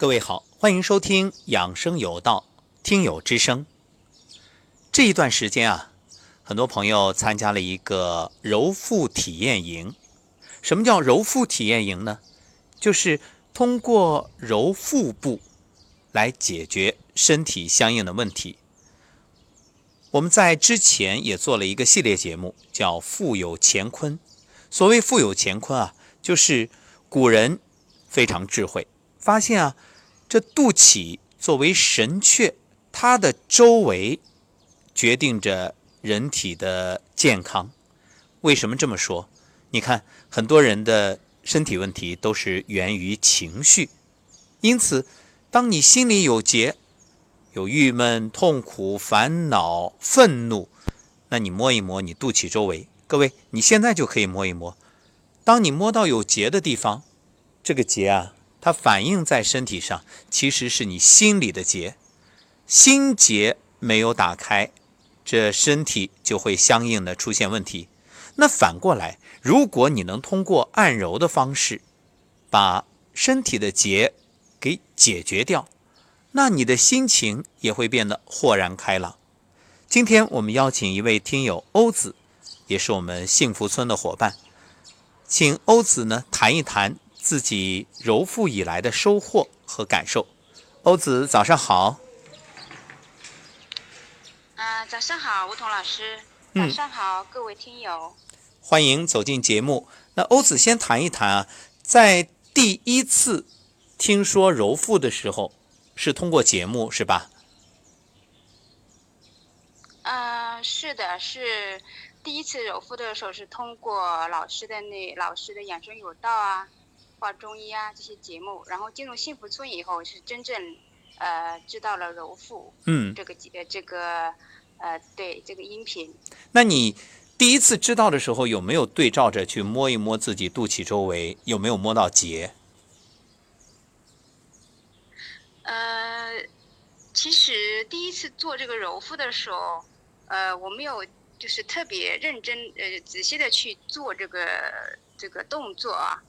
各位好，欢迎收听养生有道，听友之声。这一段时间啊，很多朋友参加了一个揉腹体验营。什么叫揉腹体验营呢？就是通过揉腹部来解决身体相应的问题。我们在之前也做了一个系列节目，叫“腹有乾坤”。所谓“腹有乾坤”啊，就是古人非常智慧，发现啊。这肚脐作为神阙，它的周围决定着人体的健康。为什么这么说？你看，很多人的身体问题都是源于情绪。因此，当你心里有结、有郁闷、痛苦、烦恼、愤怒，那你摸一摸你肚脐周围。各位，你现在就可以摸一摸。当你摸到有结的地方，这个结啊。它反映在身体上，其实是你心里的结，心结没有打开，这身体就会相应的出现问题。那反过来，如果你能通过按揉的方式，把身体的结给解决掉，那你的心情也会变得豁然开朗。今天我们邀请一位听友欧子，也是我们幸福村的伙伴，请欧子呢谈一谈。自己揉腹以来的收获和感受，欧子早上好。嗯，早上好，吴桐老师。早上好，各位听友。欢迎走进节目。那欧子先谈一谈啊，在第一次听说揉腹的时候，是通过节目是吧？嗯，是的，是第一次揉腹的时候是通过老师的那老师的养生有道啊。画中医啊这些节目，然后进入幸福村以后是真正，呃，知道了揉腹，嗯，这个呃这个，呃，对这个音频。那你第一次知道的时候，有没有对照着去摸一摸自己肚脐周围，有没有摸到结？呃，其实第一次做这个揉腹的时候，呃，我没有就是特别认真呃仔细的去做这个这个动作啊。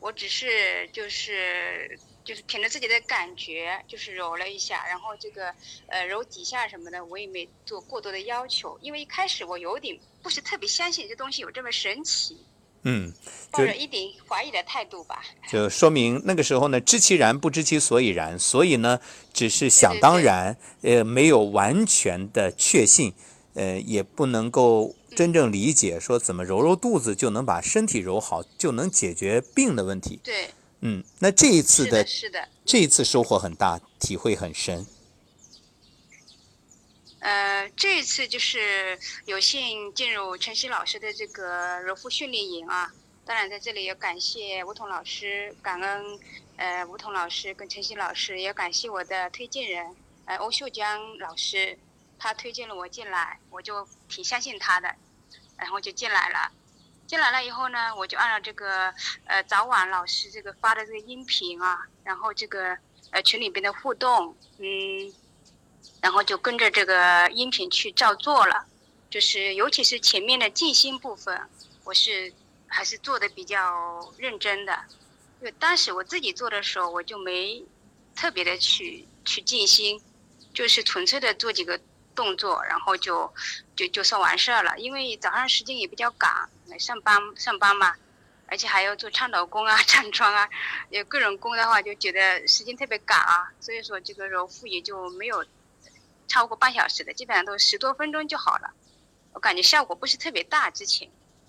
我只是就是就是凭着自己的感觉，就是揉了一下，然后这个呃揉几下什么的，我也没做过多的要求，因为一开始我有点不是特别相信这东西有这么神奇，嗯，抱着一点怀疑的态度吧。就说明那个时候呢，知其然不知其所以然，所以呢，只是想当然，呃，没有完全的确信，呃，也不能够。真正理解说怎么揉揉肚子就能把身体揉好，就能解决病的问题。对，嗯，那这一次的，是的，这一次收获很大，体会很深。呃，这一次就是有幸进入晨曦老师的这个揉腹训练营啊。当然，在这里要感谢吴彤老师，感恩呃吴彤老师跟晨曦老师，也感谢我的推荐人呃欧秀江老师。他推荐了我进来，我就挺相信他的，然后就进来了。进来了以后呢，我就按照这个呃早晚老师这个发的这个音频啊，然后这个呃群里边的互动，嗯，然后就跟着这个音频去照做了。就是尤其是前面的静心部分，我是还是做的比较认真的。因为当时我自己做的时候，我就没特别的去去静心，就是纯粹的做几个。动作，然后就就就算完事儿了。因为早上时间也比较赶，上班上班嘛，而且还要做倡导工啊、站桩啊，有各种工的话，就觉得时间特别赶啊。所以说这个揉腹也就没有超过半小时的，基本上都十多分钟就好了。我感觉效果不是特别大。之前，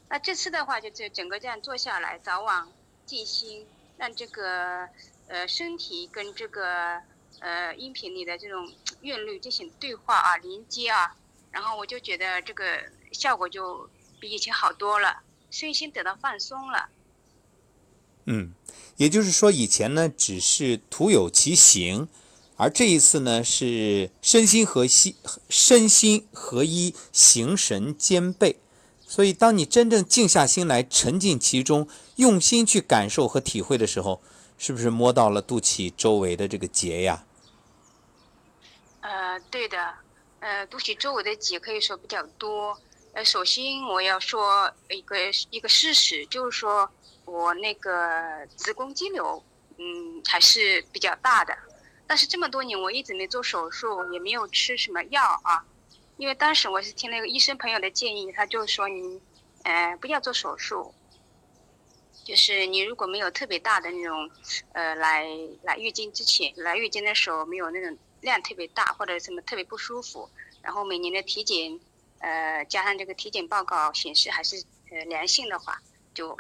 那这次的话，就这整个这样做下来，早晚静心，让这个呃身体跟这个。呃，音频里的这种韵律进行对话啊，连接啊，然后我就觉得这个效果就比以前好多了，身心得到放松了。嗯，也就是说，以前呢只是徒有其形，而这一次呢是身心合一，身心合一，形神兼备。所以，当你真正静下心来，沉浸其中，用心去感受和体会的时候，是不是摸到了肚脐周围的这个结呀？呃，对的，呃，肚脐周围的结可以说比较多。呃，首先我要说一个一个事实，就是说我那个子宫肌瘤，嗯，还是比较大的。但是这么多年我一直没做手术，也没有吃什么药啊。因为当时我是听那个医生朋友的建议，他就说你，呃，不要做手术。就是你如果没有特别大的那种，呃，来来月经之前，来月经的时候没有那种量特别大或者什么特别不舒服，然后每年的体检，呃，加上这个体检报告显示还是呃良性的话，就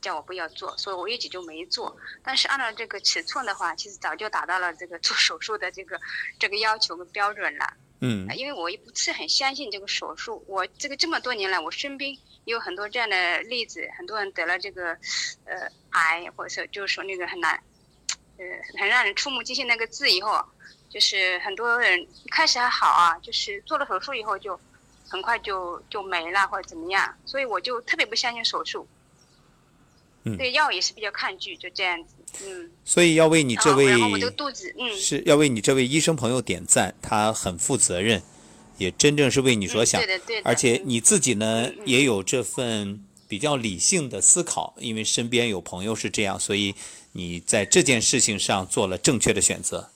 叫我不要做，所以我一直就没做。但是按照这个尺寸的话，其实早就达到了这个做手术的这个这个要求跟标准了。嗯，因为我也不是很相信这个手术，我这个这么多年来，我身边也有很多这样的例子，很多人得了这个，呃，癌，或者说就是说那个很难，呃，很让人触目惊心那个字以后，就是很多人一开始还好啊，就是做了手术以后就很快就就没了或者怎么样，所以我就特别不相信手术。嗯，对药也是比较抗拒，就这样子，嗯。所以要为你这位，然后我这个肚子，嗯，是要为你这位医生朋友点赞，他很负责任，也真正是为你着想，对的对的。而且你自己呢，嗯也有这份比较理性的思考，因为身边有朋友是这样，所以你在这件事情上做了正确的选择。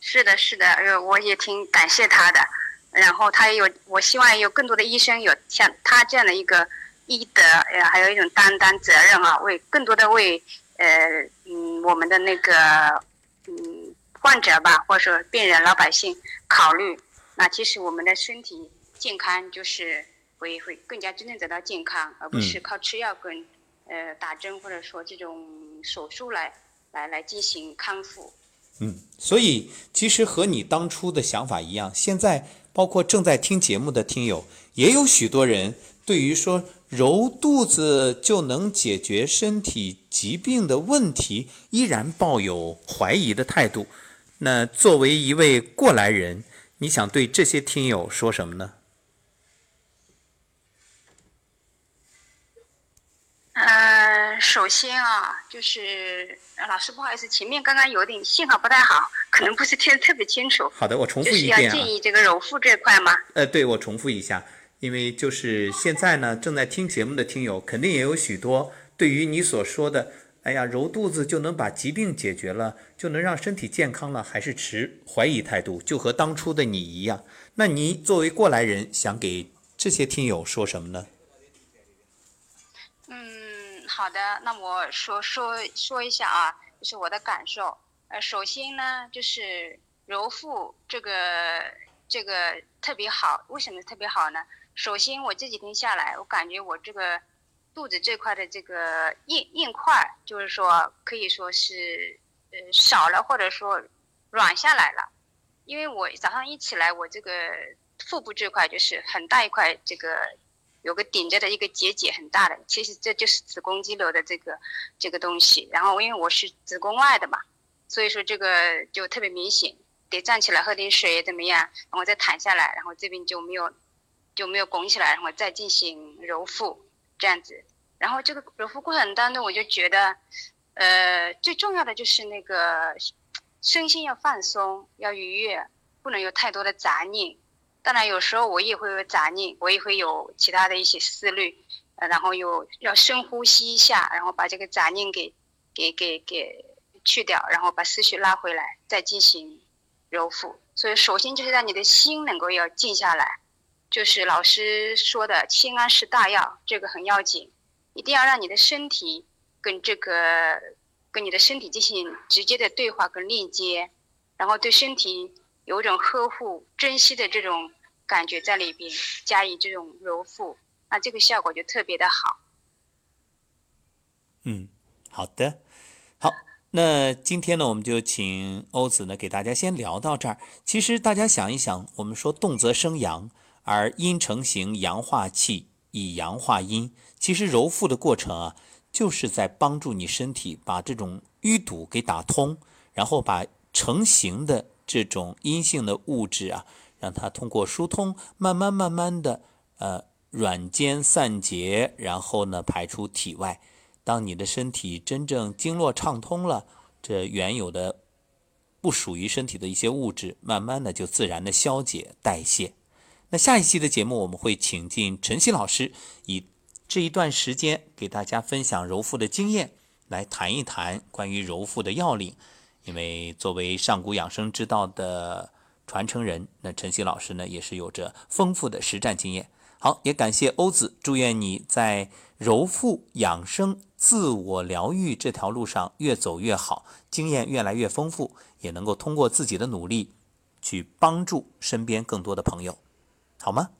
是的，是的，呃，我也挺感谢他的。然后他也有，我希望有更多的医生有像他这样的一个医德，呃，还有一种担当责任啊，为更多的为呃嗯我们的那个嗯患者吧，或者说病人老百姓考虑。那其实我们的身体健康就是会会更加真正得到健康，而不是靠吃药跟呃打针或者说这种手术来来来进行康复。嗯，所以其实和你当初的想法一样，现在包括正在听节目的听友，也有许多人对于说揉肚子就能解决身体疾病的问题，依然抱有怀疑的态度。那作为一位过来人，你想对这些听友说什么呢？呃，首先啊，就是呃老师不好意思，前面刚刚有点信号不太好，可能不是听得特别清楚。好的，我重就是要复一遍啊。建议这个揉腹这块吗？呃，对，我重复一下，因为就是现在呢，正在听节目的听友，肯定也有许多对于你所说的，哎呀，揉肚子就能把疾病解决了，就能让身体健康了，还是持怀疑态度，就和当初的你一样。那你作为过来人，想给这些听友说什么呢？嗯，好的，那我说说说一下啊，就是我的感受。呃，首先呢，就是揉腹这个这个特别好，为什么特别好呢？首先我这几天下来，我感觉我这个肚子这块的这个硬硬块，就是说可以说是呃少了，或者说软下来了。因为我早上一起来，我这个腹部这块就是很大一块，这个有个顶着的一个结节很大的，其实这就是子宫肌瘤的这个这个东西。然后因为我是子宫外的嘛，所以说这个就特别明显，得站起来喝点水怎么样，然后再躺下来，然后这边就没有就没有拱起来，然后再进行揉腹这样子。然后这个揉腹过程当中，我就觉得，呃，最重要的就是那个身心要放松，要愉悦，不能有太多的杂念。当然，有时候我也会有杂念，我也会有其他的一些思虑，然后有要深呼吸一下，然后把这个杂念给给给给去掉，然后把思绪拉回来，再进行揉腹。所以，首先就是让你的心能够要静下来，就是老师说的“心安是大药”，这个很要紧，一定要让你的身体跟这个跟你的身体进行直接的对话跟链接，然后对身体有一种呵护、珍惜的这种感觉在里边，加以这种揉腹，那这个效果就特别的好。嗯，好的，好，那今天呢，我们就请欧子呢给大家先聊到这儿。其实大家想一想，我们说动则生阳，而阴成形，阳化气，以阳化阴。其实揉腹的过程啊，就是在帮助你身体把这种淤堵给打通，然后把成型的这种阴性的物质啊，让它通过疏通，慢慢慢慢的呃软坚散结，然后呢排出体外。当你的身体真正经络畅通了，这原有的不属于身体的一些物质，慢慢的就自然的消解代谢。那下一期的节目，我们会请进陈曦老师，以这一段时间给大家分享揉腹的经验，来谈一谈关于揉腹的要领。因为作为上古养生之道的传承人，那陈曦老师呢也是有着丰富的实战经验。好，也感谢欧子，祝愿你在揉腹养生、自我疗愈这条路上越走越好，经验越来越丰富，也能够通过自己的努力去帮助身边更多的朋友，好吗？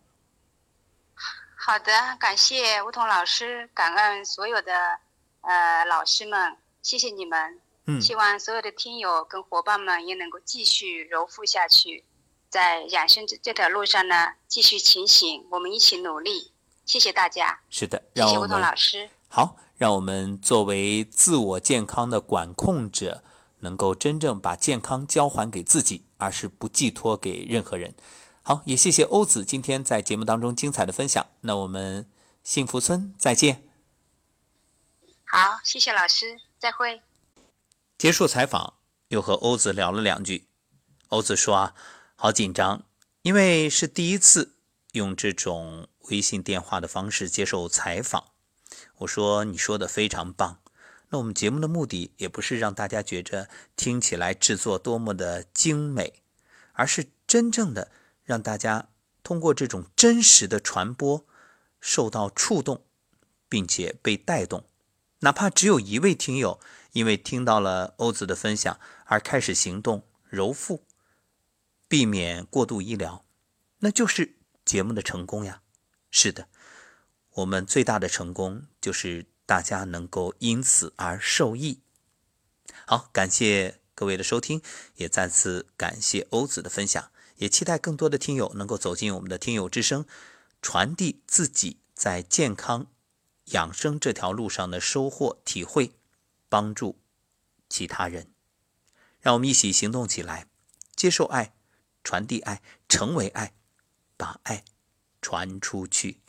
好的，感谢吴桐老师，感恩所有的呃老师们，谢谢你们。嗯，希望所有的听友跟伙伴们也能够继续柔腹下去。在养生这这条路上呢，继续前行，我们一起努力。谢谢大家。是的，谢谢吴桐老师。好，让我们作为自我健康的管控者，能够真正把健康交还给自己，而是不寄托给任何人。好，也谢谢欧子今天在节目当中精彩的分享。那我们幸福村再见。好，谢谢老师，再会。结束采访，又和欧子聊了两句。欧子说啊。好紧张，因为是第一次用这种微信电话的方式接受采访。我说你说的非常棒。那我们节目的目的也不是让大家觉着听起来制作多么的精美，而是真正的让大家通过这种真实的传播受到触动，并且被带动。哪怕只有一位听友因为听到了欧子的分享而开始行动揉腹。避免过度医疗，那就是节目的成功呀。是的，我们最大的成功就是大家能够因此而受益。好，感谢各位的收听，也再次感谢欧子的分享，也期待更多的听友能够走进我们的听友之声，传递自己在健康养生这条路上的收获体会，帮助其他人。让我们一起行动起来，接受爱。传递爱，成为爱，把爱传出去。